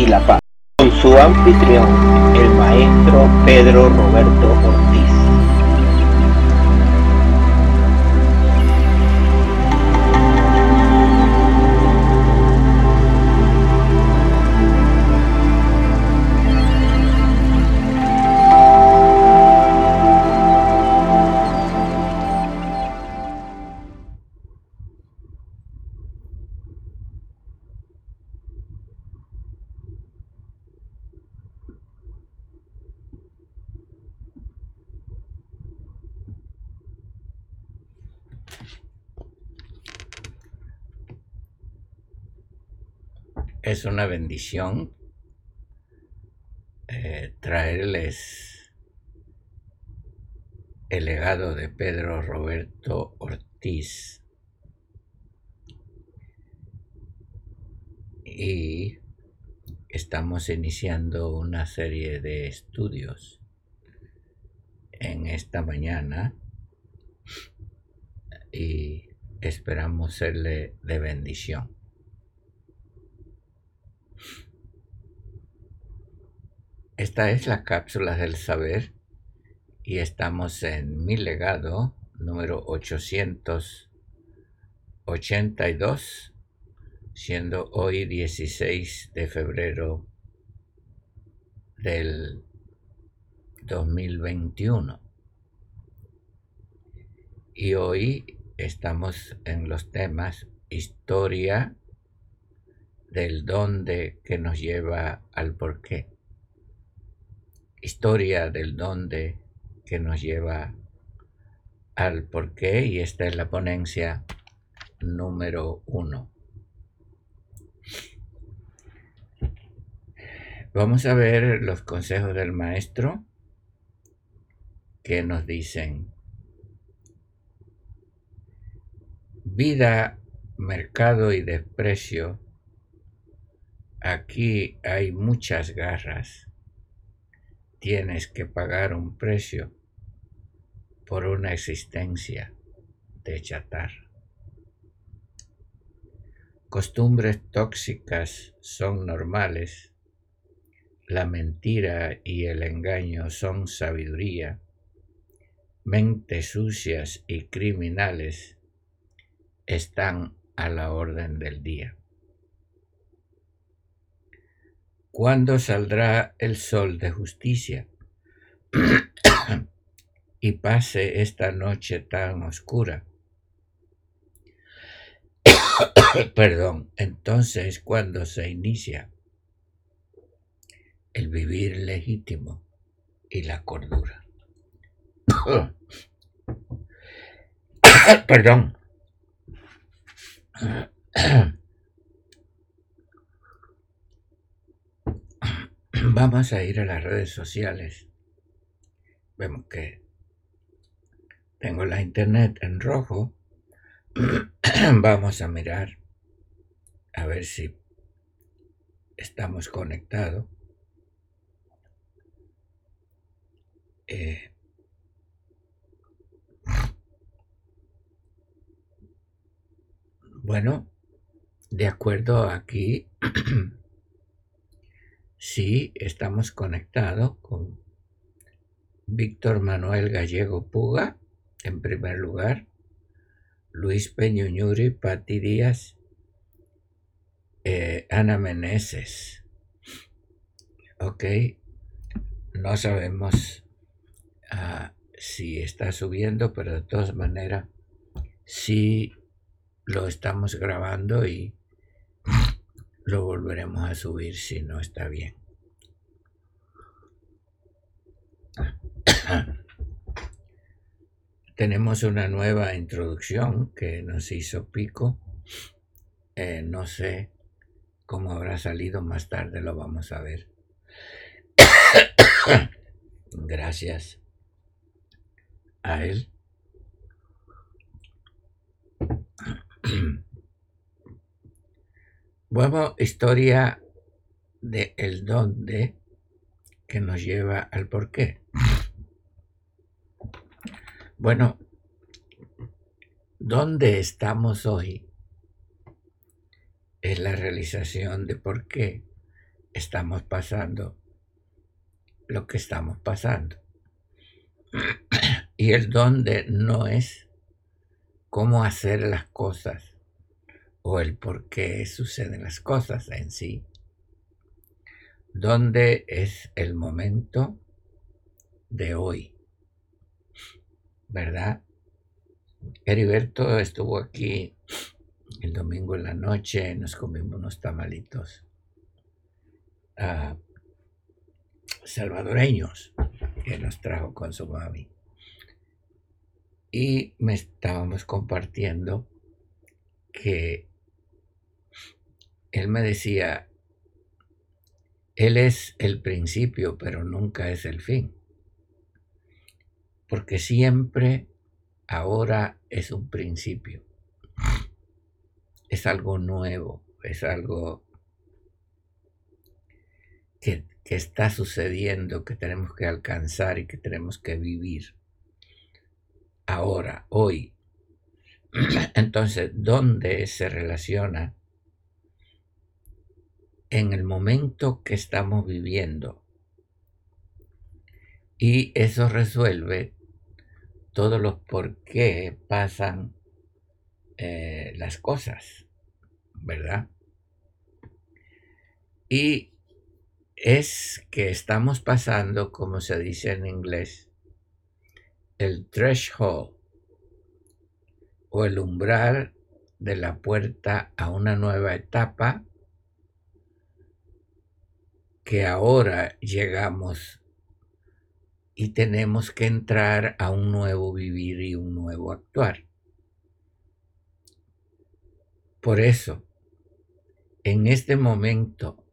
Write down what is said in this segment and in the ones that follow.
y la paz. Con su anfitrión, el maestro Pedro Roberto Ortiz. Es una bendición eh, traerles el legado de Pedro Roberto Ortiz. Y estamos iniciando una serie de estudios en esta mañana y esperamos serle de bendición. Esta es la cápsula del saber y estamos en mi legado número 882, siendo hoy 16 de febrero del 2021. Y hoy estamos en los temas historia del dónde que nos lleva al porqué historia del dónde que nos lleva al porqué y esta es la ponencia número uno. Vamos a ver los consejos del maestro que nos dicen vida, mercado y desprecio. Aquí hay muchas garras tienes que pagar un precio por una existencia de chatar. Costumbres tóxicas son normales, la mentira y el engaño son sabiduría, mentes sucias y criminales están a la orden del día. ¿Cuándo saldrá el sol de justicia? y pase esta noche tan oscura. Perdón, entonces cuando se inicia el vivir legítimo y la cordura. Perdón. Vamos a ir a las redes sociales. Vemos que tengo la internet en rojo. Vamos a mirar a ver si estamos conectados. Eh, bueno, de acuerdo aquí Sí, estamos conectados con Víctor Manuel Gallego Puga, en primer lugar, Luis Peñuñuri, Pati Díaz, eh, Ana Meneses. Ok, no sabemos ah, si está subiendo, pero de todas maneras, sí lo estamos grabando y lo volveremos a subir si no está bien. Tenemos una nueva introducción que nos hizo Pico. Eh, no sé cómo habrá salido más tarde, lo vamos a ver. Gracias a él. Bueno, historia de el dónde que nos lleva al por qué. Bueno, ¿dónde estamos hoy? Es la realización de por qué estamos pasando lo que estamos pasando. Y el dónde no es cómo hacer las cosas o el por qué suceden las cosas en sí. Dónde es el momento de hoy. ¿Verdad? Heriberto estuvo aquí el domingo en la noche, nos comimos unos tamalitos ah, salvadoreños que nos trajo con su mami. Y me estábamos compartiendo que él me decía, él es el principio, pero nunca es el fin. Porque siempre ahora es un principio. Es algo nuevo, es algo que, está sucediendo, que tenemos que alcanzar y que tenemos que vivir. Ahora, hoy. Entonces, ¿dónde se relaciona en el momento que estamos viviendo? Y eso resuelve todos los por qué pasan eh, las cosas, ¿verdad? Y es que estamos pasando, como se dice en inglés, el threshold o el umbral de la puerta a una nueva etapa que ahora llegamos y tenemos que entrar a un nuevo vivir y un nuevo actuar. Por eso, en este momento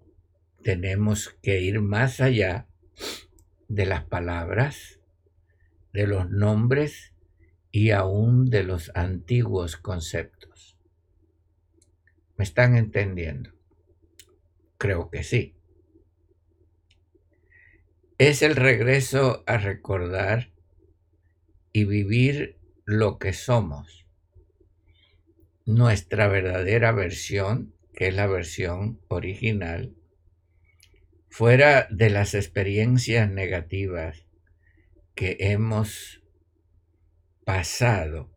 tenemos que ir más allá de las palabras, de los nombres y aún de los antiguos conceptos. ¿Me están entendiendo? Creo que sí es el regreso a recordar y vivir lo que somos, nuestra verdadera versión, que es la versión original, fuera de las experiencias negativas que hemos pasado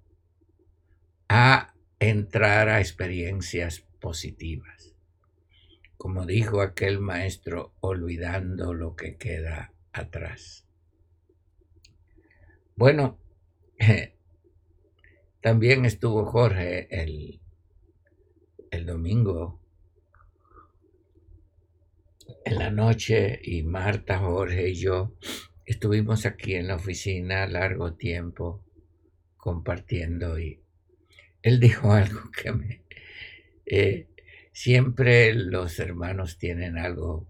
a entrar a experiencias positivas como dijo aquel maestro, olvidando lo que queda atrás. Bueno, también estuvo Jorge el, el domingo en la noche y Marta, Jorge y yo estuvimos aquí en la oficina largo tiempo compartiendo y él dijo algo que me, eh, Siempre los hermanos tienen algo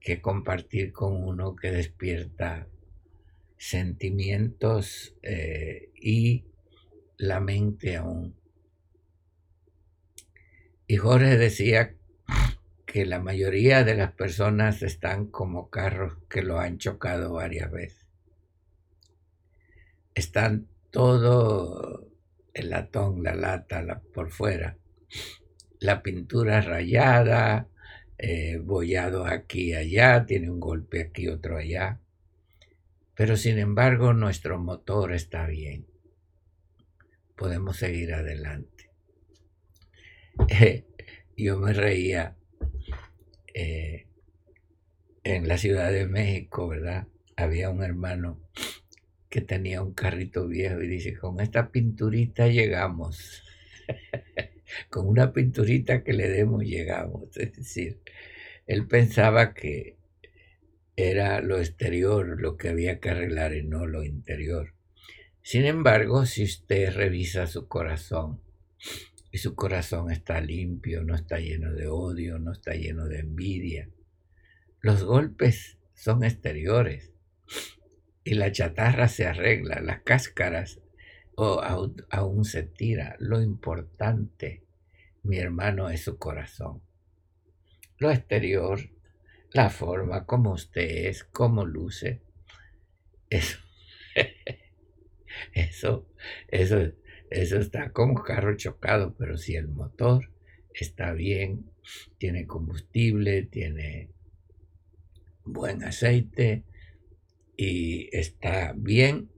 que compartir con uno que despierta sentimientos eh, y la mente aún. Y Jorge decía que la mayoría de las personas están como carros que lo han chocado varias veces. Están todo el latón, la lata por fuera, la pintura rayada, eh, aquí y allá, tiene un golpe aquí, otro allá. Pero sin embargo nuestro motor está bien. Podemos seguir adelante. yo me reía eh, en la Ciudad de México, ¿verdad? Había un hermano que tenía un carrito viejo y dice, con esta pinturita llegamos. con una pinturita que le demos llegamos. Es decir, él pensaba que era lo exterior lo que había que arreglar y no lo interior. Sin embargo, si usted revisa su corazón y su corazón está limpio, no está lleno de odio, no está lleno de envidia, los golpes son exteriores y la chatarra se arregla, las cáscaras o aún se tira. Lo importante, mi hermano, es su corazón. Lo exterior, la forma, como usted es, cómo luce, eso, eso, eso, eso está como carro chocado, pero si el motor está bien, tiene combustible, tiene buen aceite y está bien,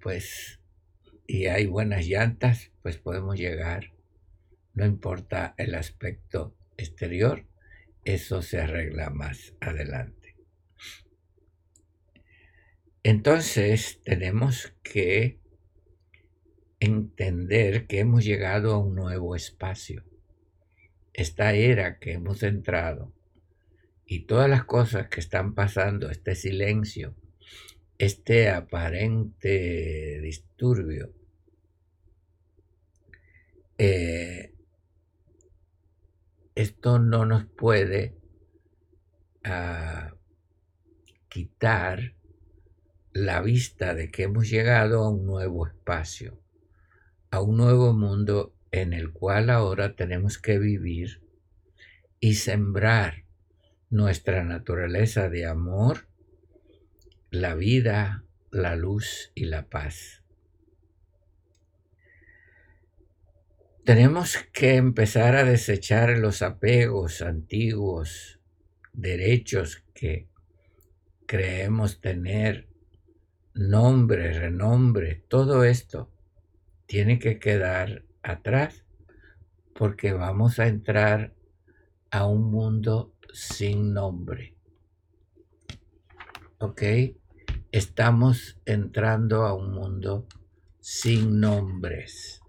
pues, y hay buenas llantas, pues podemos llegar. No importa el aspecto exterior, eso se arregla más adelante. Entonces tenemos que entender que hemos llegado a un nuevo espacio. Esta era que hemos entrado y todas las cosas que están pasando, este silencio, este aparente disturbio, eh, esto no nos puede ah, quitar la vista de que hemos llegado a un nuevo espacio a un nuevo mundo en el cual ahora tenemos que vivir y sembrar nuestra naturaleza de amor, la vida, la luz y la paz. Tenemos que empezar a desechar los apegos antiguos, derechos que creemos tener, nombre, renombre, todo esto tiene que quedar atrás porque vamos a entrar a un mundo sin nombre. ¿Ok? Estamos entrando a un mundo sin nombres.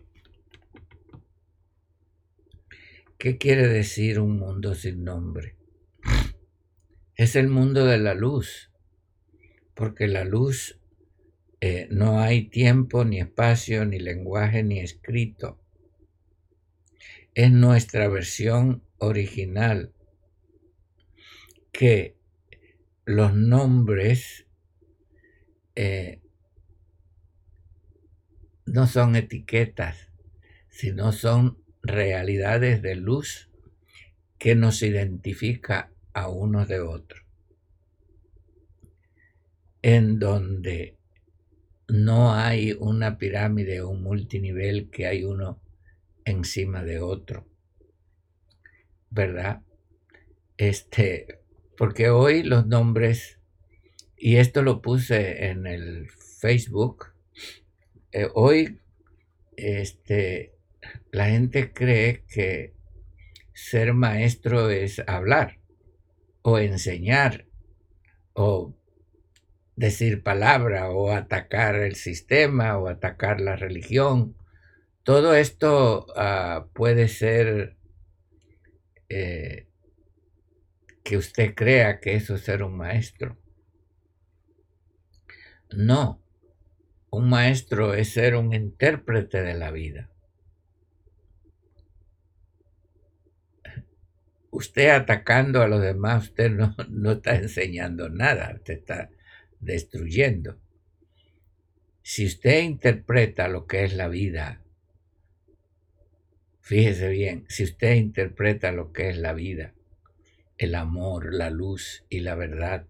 ¿Qué quiere decir un mundo sin nombre? Es el mundo de la luz, porque la luz eh, no hay tiempo, ni espacio, ni lenguaje, ni escrito. Es nuestra versión original que los nombres eh, no son etiquetas, sino son realidades de luz que nos identifica a unos de otros. En donde no hay una pirámide o un multinivel que hay uno encima de otro. ¿Verdad? Este, porque hoy los nombres, y esto lo puse en el Facebook, eh, hoy este, la gente cree que ser maestro es hablar o enseñar o decir palabra o atacar el sistema o atacar la religión. Todo esto ah, puede ser eh, que usted crea que eso es ser un maestro. No, un maestro es ser un intérprete de la vida. Usted atacando a los demás, usted no, no está enseñando nada, usted está destruyendo. Si usted interpreta lo que es la vida, fíjese bien, si usted interpreta lo que es la vida, el amor, la luz y la verdad,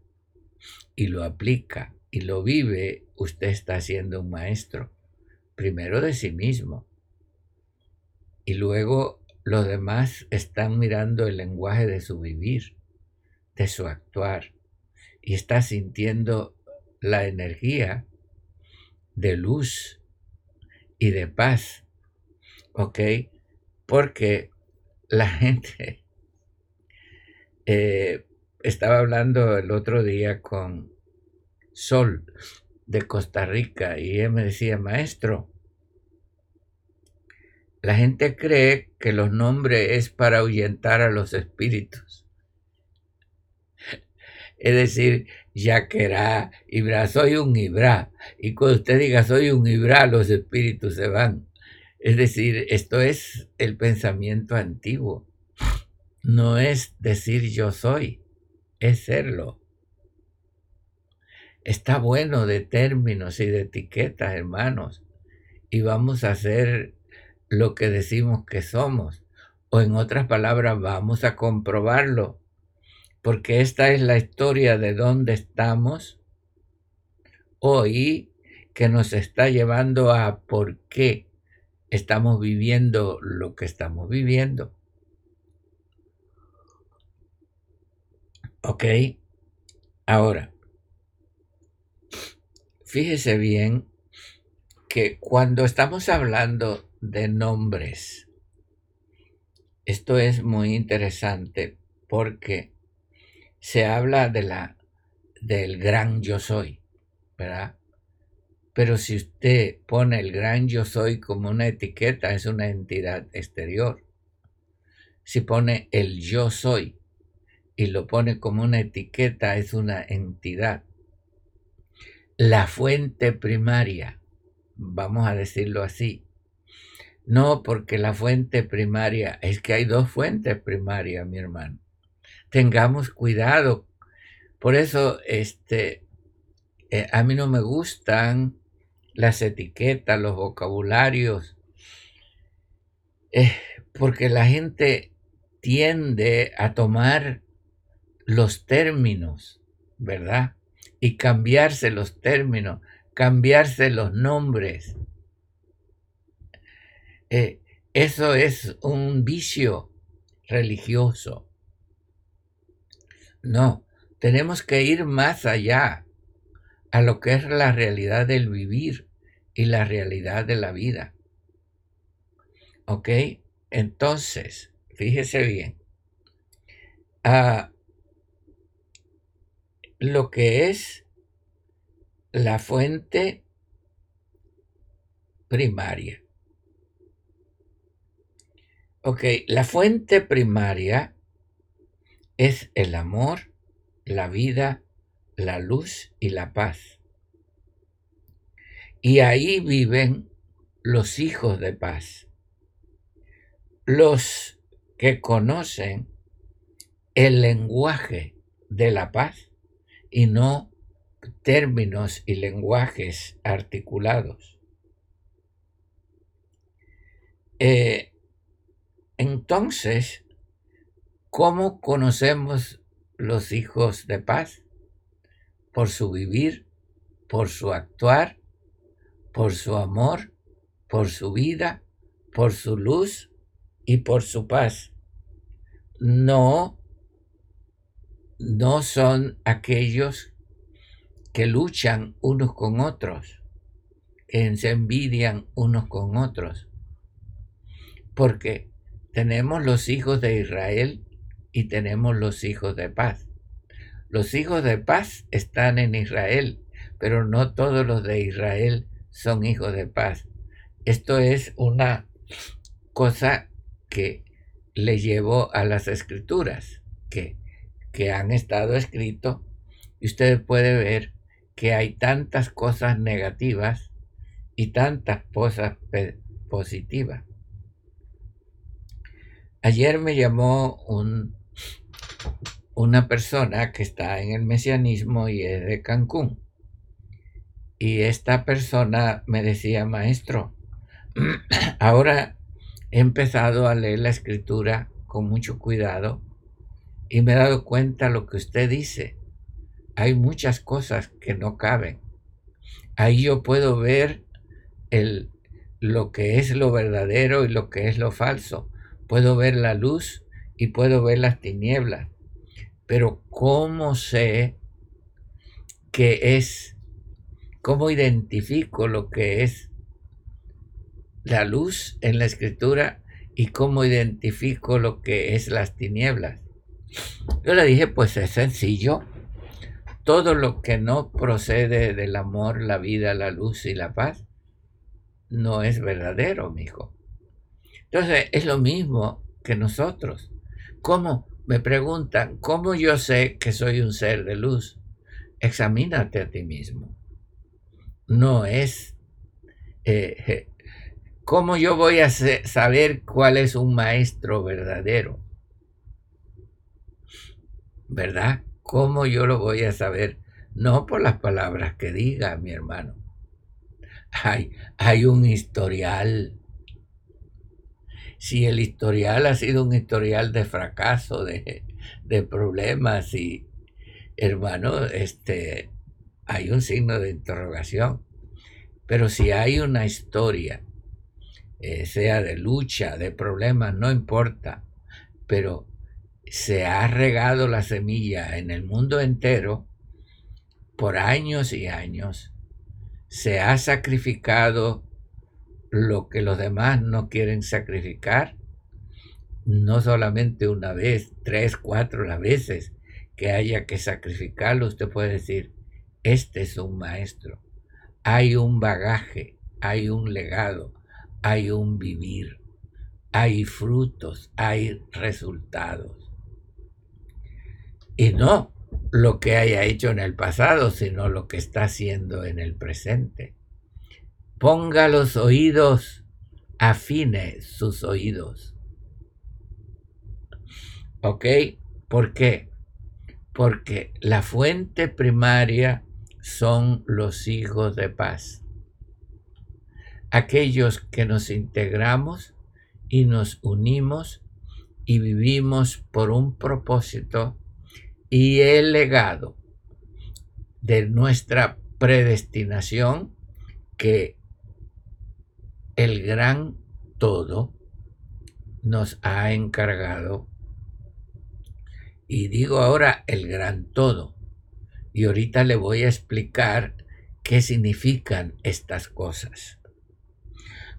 y lo aplica y lo vive, usted está siendo un maestro, primero de sí mismo, y luego los demás están mirando el lenguaje de su vivir, de su actuar, y está sintiendo la energía de luz y de paz, ¿ok? Porque la gente eh, estaba hablando el otro día con Sol de Costa Rica y él me decía, maestro, la gente cree que los nombres es para ahuyentar a los espíritus. Es decir, Yaquerá, Ibra, soy un Ibra. Y cuando usted diga soy un Ibra, los espíritus se van. Es decir, esto es el pensamiento antiguo. No es decir yo soy, es serlo. Está bueno de términos y de etiquetas, hermanos, y vamos a hacer lo que decimos que somos. O en otras palabras, vamos a comprobarlo porque esta es la historia de dónde estamos hoy que nos está llevando a por qué estamos viviendo lo que estamos viviendo. ¿Ok? Ahora, fíjese bien que cuando estamos hablando de nombres, esto es muy interesante porque se habla de la del gran yo soy, ¿verdad? Pero si usted pone el gran yo soy como una etiqueta, es una entidad exterior. Si pone el yo soy y lo pone como una etiqueta, es una entidad. La fuente primaria, vamos a decirlo así. No, porque la fuente primaria, es que hay dos fuentes primarias, mi hermano. Tengamos cuidado. Por eso, este, eh, a mí no me gustan las etiquetas, los vocabularios, eh, porque la gente tiende a tomar los términos, ¿verdad? Y cambiarse los términos, cambiarse los nombres. Eh, eso es un vicio religioso. No, tenemos que ir más allá a lo que es la realidad del vivir y la realidad de la vida. ¿Ok? Entonces, fíjese bien. Ah, lo que es la fuente primaria. Ok, la fuente primaria es el amor, la vida, la luz y la paz. Y ahí viven los hijos de paz, los que conocen el lenguaje de la paz y no términos y lenguajes articulados. Eh, entonces, ¿cómo conocemos los hijos de paz? Por su vivir, por su actuar, por su amor, por su vida, por su luz y por su paz. No no son aquellos que luchan unos con otros, que se envidian unos con otros. Porque tenemos los hijos de Israel y tenemos los hijos de paz. Los hijos de paz están en Israel, pero no todos los de Israel son hijos de paz. Esto es una cosa que le llevó a las escrituras, que que han estado escritos y usted puede ver que hay tantas cosas negativas y tantas cosas positivas. Ayer me llamó un, una persona que está en el mesianismo y es de Cancún. Y esta persona me decía, maestro, ahora he empezado a leer la escritura con mucho cuidado y me he dado cuenta lo que usted dice. Hay muchas cosas que no caben. Ahí yo puedo ver el, lo que es lo verdadero y lo que es lo falso. Puedo ver la luz y puedo ver las tinieblas. Pero ¿cómo sé qué es? ¿Cómo identifico lo que es la luz en la escritura y cómo identifico lo que es las tinieblas? Yo le dije, pues es sencillo. Todo lo que no procede del amor, la vida, la luz y la paz, no es verdadero, mi hijo. Entonces, es lo mismo que nosotros. ¿Cómo? Me preguntan, ¿cómo yo sé que soy un ser de luz? Examínate a ti mismo. No es... Eh, ¿Cómo yo voy a saber cuál es un maestro verdadero? ¿verdad? ¿Cómo yo lo voy a saber? No por las palabras que diga mi hermano. Hay, hay un historial. Si el historial ha sido un historial de fracaso, de, de problemas y, hermano, este, hay un signo de interrogación. Pero si hay una historia, eh, sea de lucha, de problemas, no importa, pero se ha regado la semilla en el mundo entero por años y años, se ha sacrificado lo que los demás no quieren sacrificar, no solamente una vez, tres, cuatro las veces que haya que sacrificarlo, usted puede decir, este es un maestro, hay un bagaje, hay un legado, hay un vivir, hay frutos, hay resultados. Y no lo que haya hecho en el pasado, sino lo que está haciendo en el presente. Ponga los oídos, afine sus oídos. ¿Ok? ¿Por qué? Porque la fuente primaria son los hijos de paz. Aquellos que nos integramos y nos unimos y vivimos por un propósito y el legado de nuestra predestinación que el gran todo nos ha encargado. Y digo ahora el gran todo. Y ahorita le voy a explicar qué significan estas cosas.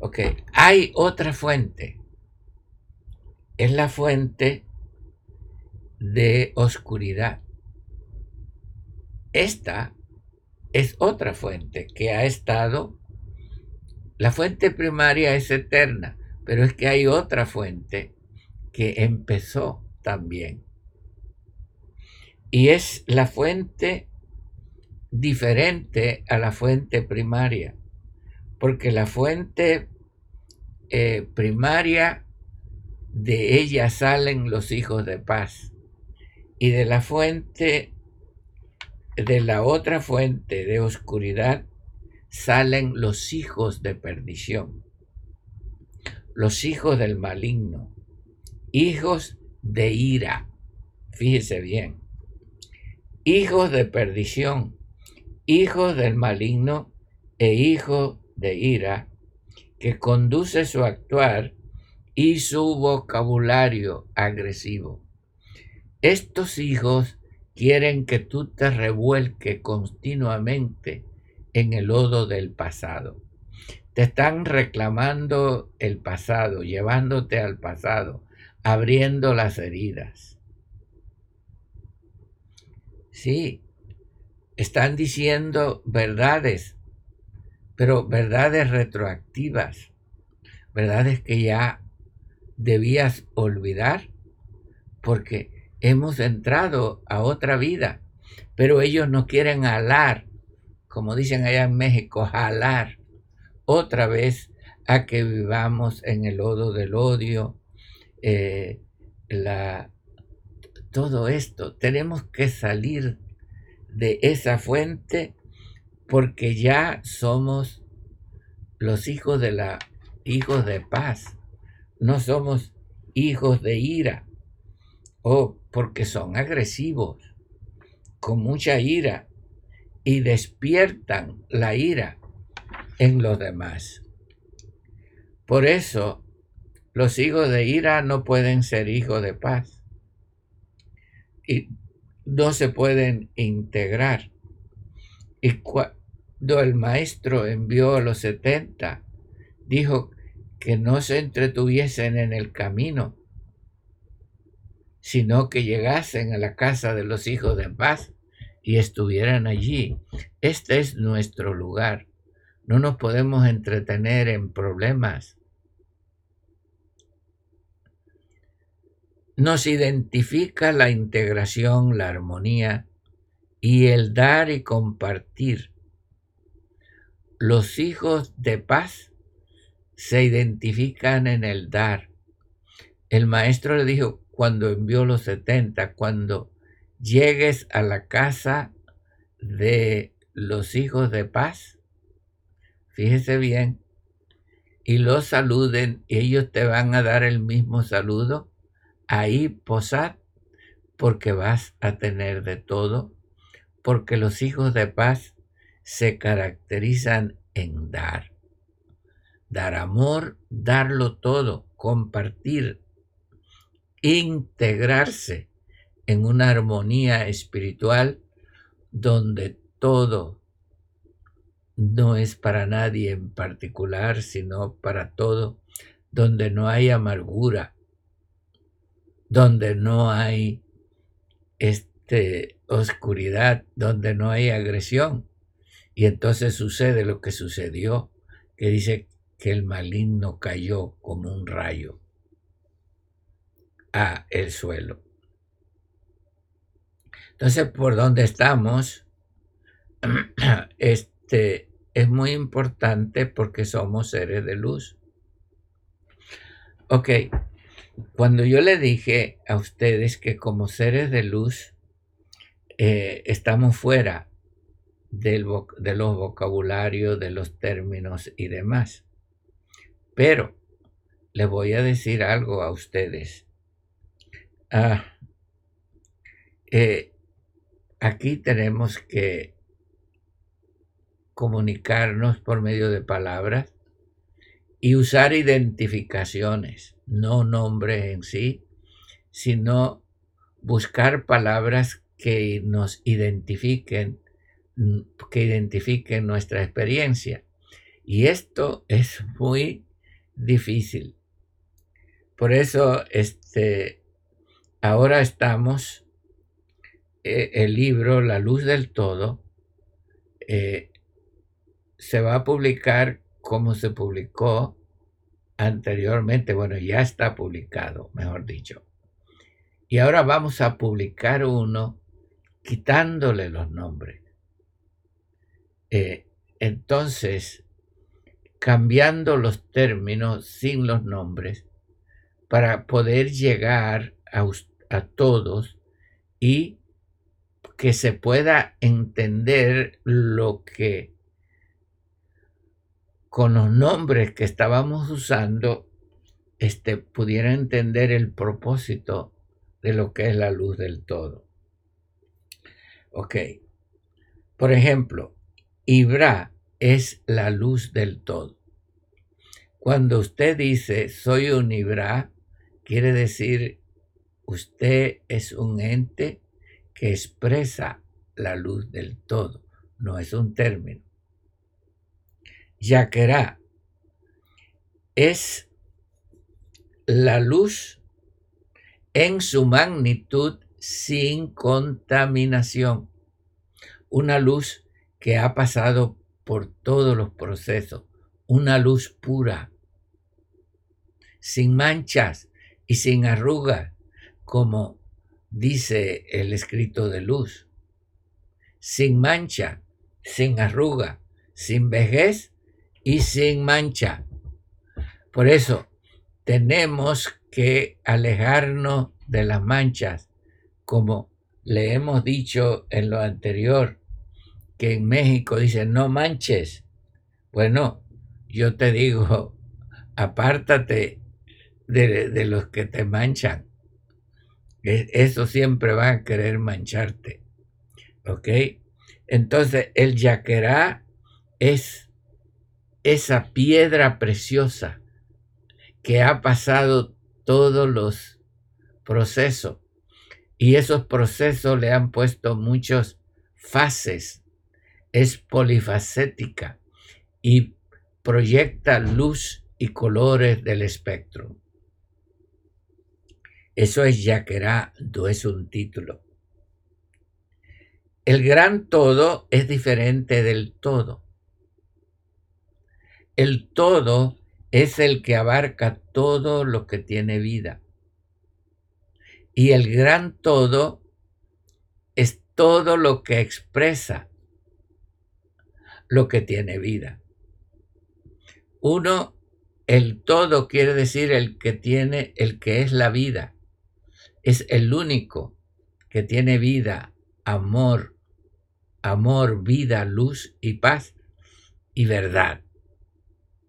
Ok, hay otra fuente. Es la fuente de oscuridad. Esta es otra fuente que ha estado, la fuente primaria es eterna, pero es que hay otra fuente que empezó también. Y es la fuente diferente a la fuente primaria, porque la fuente eh, primaria, de ella salen los hijos de paz y de la fuente, de la otra fuente de oscuridad, salen los hijos de perdición, los hijos del maligno, hijos de ira, fíjese bien, hijos de perdición, hijos del maligno e hijos de ira, que conduce su actuar y su vocabulario agresivo. Estos hijos quieren que tú te revuelques continuamente en el lodo del pasado. Te están reclamando el pasado, llevándote al pasado, abriendo las heridas. Sí, están diciendo verdades, pero verdades retroactivas, verdades que ya debías olvidar, porque hemos entrado a otra vida, pero ellos no quieren alar, como dicen allá en México, jalar otra vez a que vivamos en el lodo del odio, eh, la, todo esto. Tenemos que salir de esa fuente porque ya somos los hijos de la hijos de paz, no somos hijos de ira. O porque son agresivos, con mucha ira, y despiertan la ira en los demás. Por eso, los hijos de ira no pueden ser hijos de paz y no se pueden integrar. Y cuando el maestro envió a los setenta, dijo que no se entretuviesen en el camino, sino que llegasen a la casa de los hijos de paz y estuvieran allí. Este es nuestro lugar. No nos podemos entretener en problemas. Nos identifica la integración, la armonía y el dar y compartir. Los hijos de paz se identifican en el dar. El maestro le dijo, cuando envió los 70, cuando llegues a la casa de los hijos de paz, fíjese bien, y los saluden, y ellos te van a dar el mismo saludo, ahí posad, porque vas a tener de todo, porque los hijos de paz se caracterizan en dar. Dar amor, darlo todo, compartir, integrarse en una armonía espiritual donde todo no es para nadie en particular, sino para todo, donde no hay amargura, donde no hay este, oscuridad, donde no hay agresión. Y entonces sucede lo que sucedió, que dice que el maligno cayó como un rayo a el suelo. Entonces, por donde estamos, este es muy importante porque somos seres de luz. Ok, cuando yo le dije a ustedes que como seres de luz eh, estamos fuera del de los vocabularios, de los términos y demás. Pero les voy a decir algo a ustedes. Ah, eh, aquí tenemos que comunicarnos por medio de palabras y usar identificaciones, no nombres en sí, sino buscar palabras que nos identifiquen, que identifiquen nuestra experiencia. Y esto es muy difícil. Por eso, este, ahora estamos, eh, el libro La Luz del Todo, eh, se va a publicar como se publicó anteriormente, bueno, ya está publicado, mejor dicho. Y ahora vamos a publicar uno quitándole los nombres. Eh, entonces, cambiando los términos sin los nombres para poder llegar a, a todos y que se pueda entender lo que con los nombres que estábamos usando, este, pudiera entender el propósito de lo que es la luz del todo. Ok. Por ejemplo, Ibra es la luz del todo. Cuando usted dice soy un Ibra, quiere decir usted es un ente que expresa la luz del todo, no es un término. Yaquerá es la luz en su magnitud sin contaminación. Una luz que ha pasado por todos los procesos. Una luz pura, sin manchas y sin arrugas, como dice el escrito de luz. Sin mancha, sin arruga, sin vejez y sin mancha. Por eso tenemos que alejarnos de las manchas, como le hemos dicho en lo anterior, que en México dicen no manches. Bueno, yo te digo, apártate de, de los que te manchan. Eso siempre va a querer mancharte. ¿Ok? Entonces, el yaquerá es esa piedra preciosa que ha pasado todos los procesos y esos procesos le han puesto muchas fases, es polifacética y proyecta luz y colores del espectro. Eso es Yaquerá, no es un título. El gran todo es diferente del todo. El todo es el que abarca todo lo que tiene vida. Y el gran todo es todo lo que expresa lo que tiene vida. Uno, el todo quiere decir el que tiene, el que es la vida. Es el único que tiene vida, amor, amor, vida, luz y paz y verdad.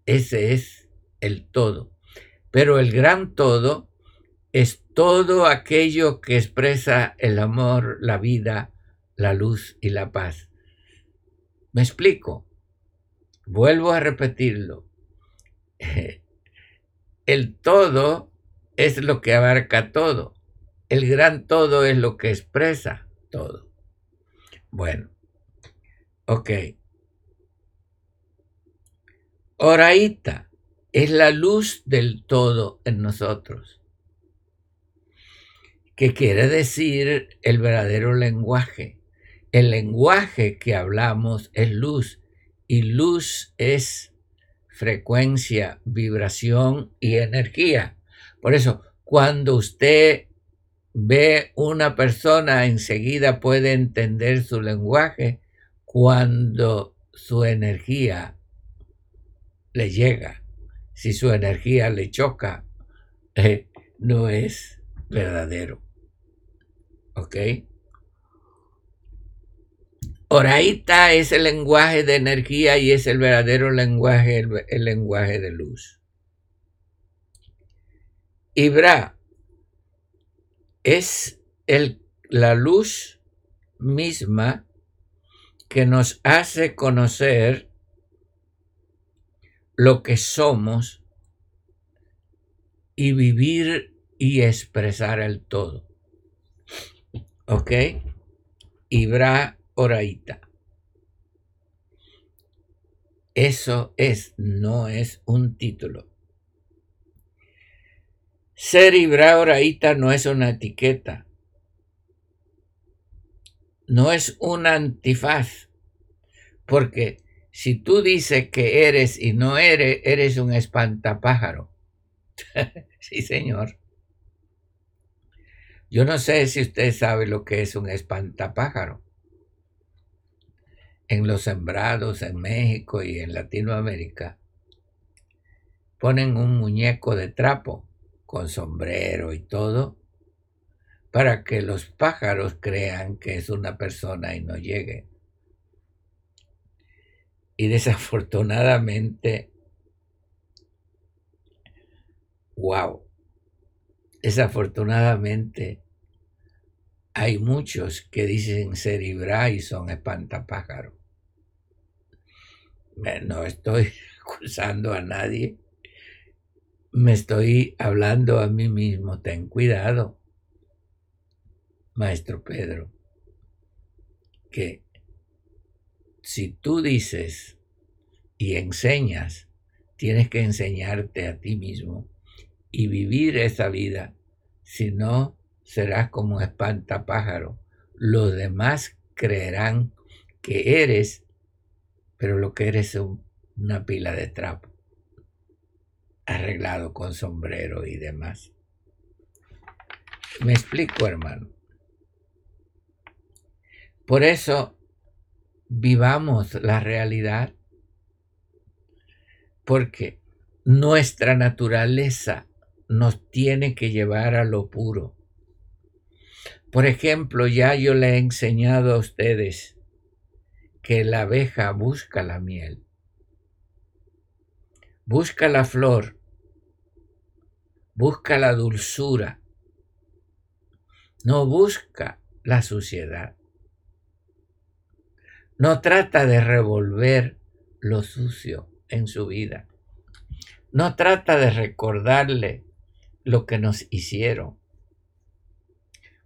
Ese es el todo. Pero el gran todo es todo aquello que expresa el amor, la vida, la luz y la paz. ¿Me explico? Vuelvo a repetirlo. El todo es lo que abarca todo. El gran todo es lo que expresa todo. Bueno, ok. Oraita es la luz del todo en nosotros. ¿Qué quiere decir el verdadero lenguaje? El lenguaje que hablamos es luz y luz es frecuencia, vibración y energía. Por eso, cuando usted ve una persona, enseguida puede entender su lenguaje cuando su energía le llega. Si su energía le choca, eh, no es verdadero. ¿Ok? Oraita es el lenguaje de energía y es el verdadero lenguaje, el, lenguaje de luz. Ibra es el, la luz misma que nos hace conocer lo que somos y vivir y expresar el todo. ¿Ok? Ibra Oraita. Eso es, no es un título. Ser Ibra Oraita no es una etiqueta. No es un antifaz. Porque si tú dices que eres y no eres, eres un espantapájaro. sí, señor. Yo no sé si usted sabe lo que es un espantapájaro en los sembrados en México y en Latinoamérica, ponen un muñeco de trapo con sombrero y todo para que los pájaros crean que es una persona y no llegue. Y desafortunadamente, wow, desafortunadamente hay muchos que dicen ser Ibra y son espantapájaros no estoy acusando a nadie, me estoy hablando a mí mismo, ten cuidado, maestro Pedro, que si tú dices y enseñas, tienes que enseñarte a ti mismo y vivir esa vida, si no serás como un espantapájaro. Los demás creerán que eres pero lo que eres es una pila de trapo, arreglado con sombrero y demás. Me explico, hermano. Por eso vivamos la realidad, porque nuestra naturaleza nos tiene que llevar a lo puro. Por ejemplo, ya yo le he enseñado a ustedes que la abeja busca la miel, busca la flor, busca la dulzura, no busca la suciedad. No trata de revolver lo sucio en su vida. No trata de recordarle lo que nos hicieron.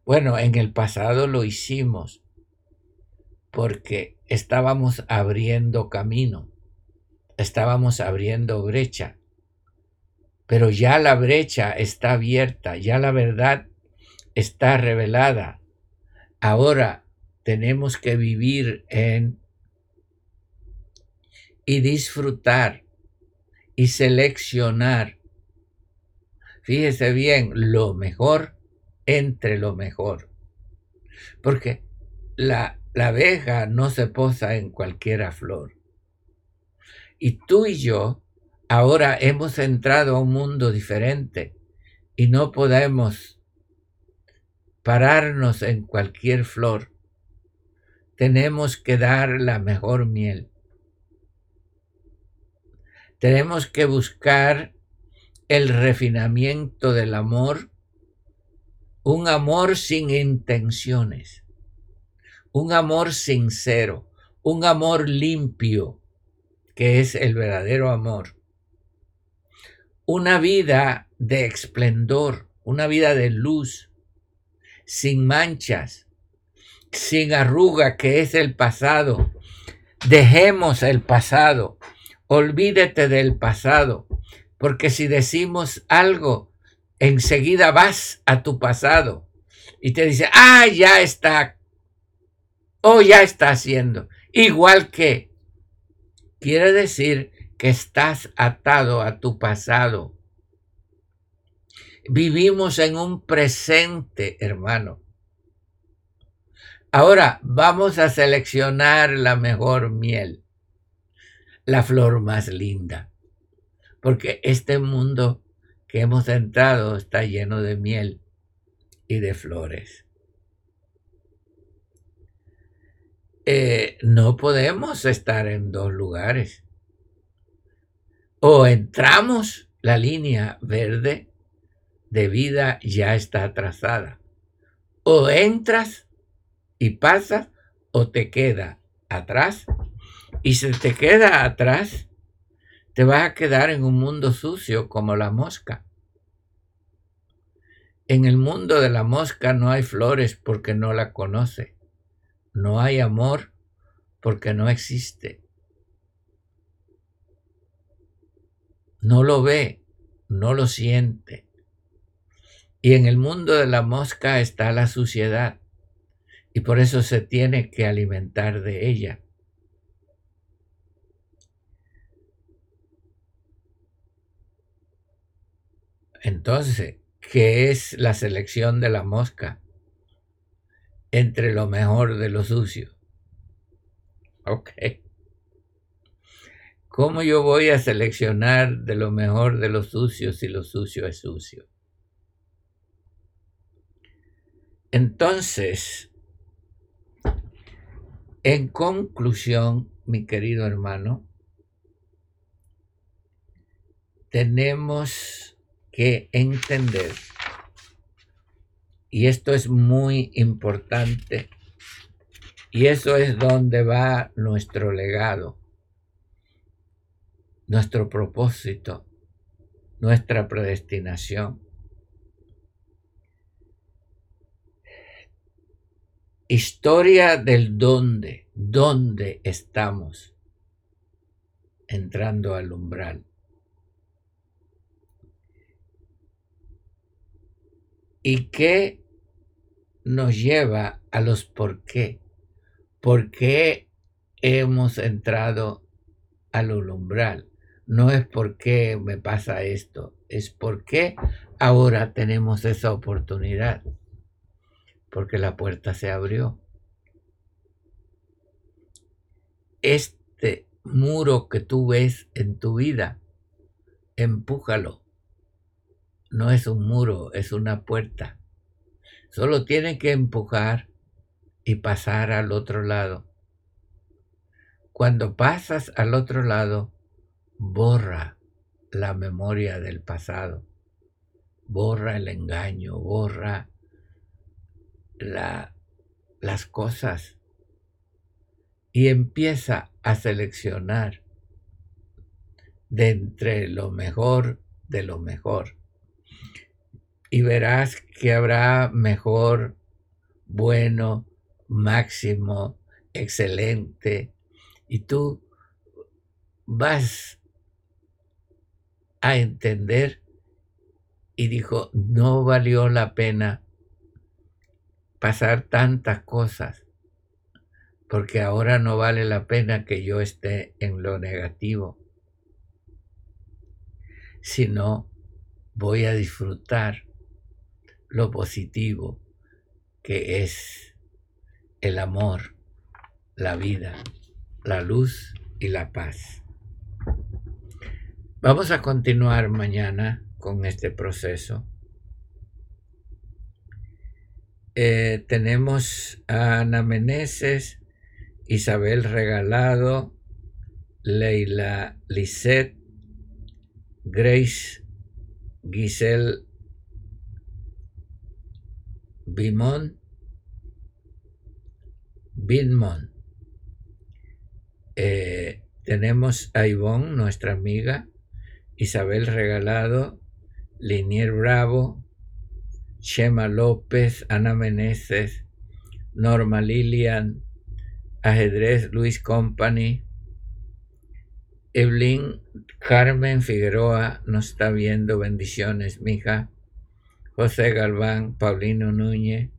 Bueno, en el pasado lo hicimos porque estábamos abriendo camino, estábamos abriendo brecha, pero ya la brecha está abierta, ya la verdad está revelada. Ahora tenemos que vivir en y disfrutar y seleccionar. Fíjese bien, lo mejor entre lo mejor. Porque la la abeja no se posa en cualquiera flor. Y tú y yo ahora hemos entrado a un mundo diferente y no podemos pararnos en cualquier flor. Tenemos que dar la mejor miel. Tenemos que buscar el refinamiento del amor, un amor sin intenciones un amor sincero, un amor limpio, que es el verdadero amor. Una vida de esplendor, una vida de luz, sin manchas, sin arruga que es el pasado. Dejemos el pasado, olvídate del pasado, porque si decimos algo, enseguida vas a tu pasado y te dice, ah, ya está, o ya está haciendo, igual que, quiere decir estás atado a tu pasado. Vivimos en un presente, hermano. Ahora vamos a seleccionar la mejor miel, la flor más linda, porque este mundo que hemos entrado está lleno de miel y de flores. Eh, no podemos estar en dos lugares. O entramos la línea verde de vida ya está trazada. O entras y pasas o te queda atrás. Y si te queda atrás, te vas a quedar en un mundo sucio como la mosca. En el mundo de la mosca no hay flores porque no la conoce. No hay amor porque no existe. No lo ve, no lo siente. Y en el mundo de la mosca está la suciedad y por eso se tiene que alimentar de ella. Entonces, ¿qué es la selección de la mosca entre lo mejor de lo sucio? Ok. ¿Cómo yo voy a seleccionar de lo mejor de lo sucio si lo sucio es sucio? Entonces, en conclusión, mi querido hermano, tenemos que entender, y esto es muy importante, y eso es donde va nuestro legado, nuestro propósito, nuestra predestinación. Historia del dónde, dónde estamos entrando al umbral. ¿Y qué nos lleva a los por qué? ¿Por qué hemos entrado al umbral? No es por qué me pasa esto, es por qué ahora tenemos esa oportunidad porque la puerta se abrió. Este muro que tú ves en tu vida, empújalo. No es un muro, es una puerta. Solo tiene que empujar y pasar al otro lado. Cuando pasas al otro lado, borra la memoria del pasado, borra el engaño, borra las cosas y empieza a seleccionar de entre lo mejor de lo mejor. Y verás que habrá mejor, bueno, máximo, excelente. Y tú vas a entender y dijo, no valió la pena pasar tantas cosas, porque ahora no vale la pena que yo esté en lo negativo, sino voy a disfrutar lo positivo que es el amor, la vida, la luz y la paz. Vamos a continuar mañana con este proceso eh, tenemos a Ana Meneses, Isabel Regalado, Leila Lisset, Grace Giselle Bimon, Binmon. Eh, tenemos a Ivonne, nuestra amiga, Isabel Regalado, Linier Bravo, Chema López, Ana Meneses, Norma Lilian, Ajedrez Luis Company, Evelyn Carmen Figueroa nos está viendo, bendiciones, mija. José Galván, Paulino Núñez,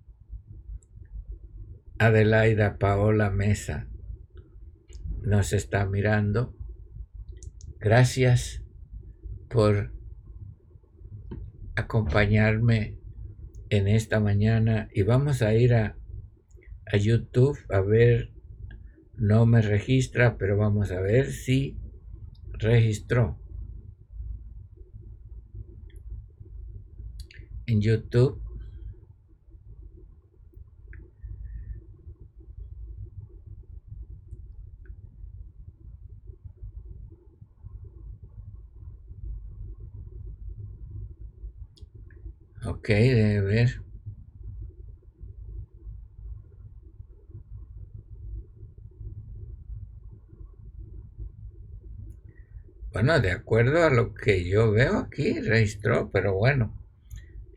Adelaida Paola Mesa nos está mirando. Gracias por acompañarme en esta mañana y vamos a ir a, a YouTube a ver, no me registra, pero vamos a ver si registró. En YouTube Ok, debe ver. Bueno, de acuerdo a lo que yo veo aquí, registró, pero bueno.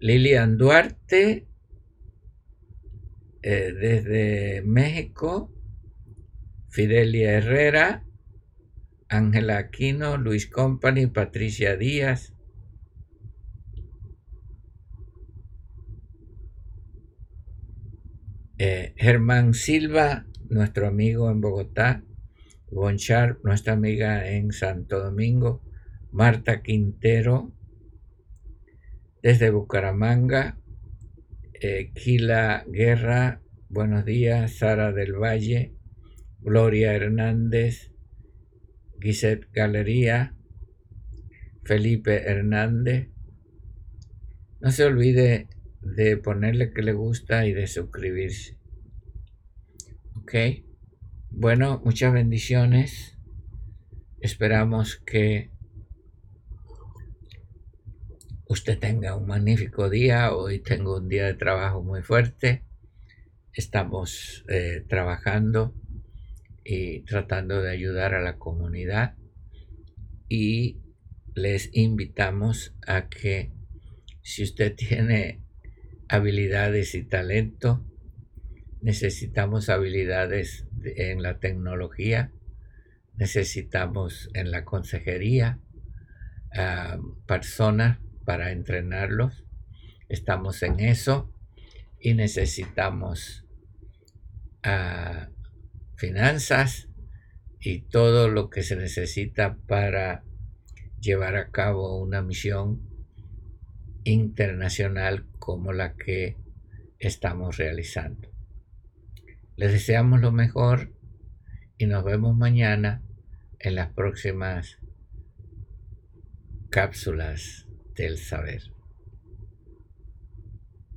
Lilian Duarte, eh, desde México. Fidelia Herrera, Ángela Aquino, Luis Company, Patricia Díaz, Eh, Germán Silva, nuestro amigo en Bogotá, Bonchar, nuestra amiga en Santo Domingo, Marta Quintero, desde Bucaramanga, eh, Kila Guerra, buenos días, Sara del Valle, Gloria Hernández, Gisette Galería, Felipe Hernández. No se olvide de ponerle que le gusta y de suscribirse. Ok. Bueno, muchas bendiciones. Esperamos que usted tenga un magnífico día. Hoy tengo un día de trabajo muy fuerte. Estamos eh, trabajando y tratando de ayudar a la comunidad. Y les invitamos a que si usted tiene habilidades y talento. Necesitamos habilidades en la tecnología, necesitamos en la consejería ah, personas para entrenarlos. Estamos en eso y necesitamos ah, finanzas y todo lo que se necesita para llevar a cabo una misión internacional como la que estamos realizando. Les deseamos lo mejor y nos vemos mañana en las próximas cápsulas del saber.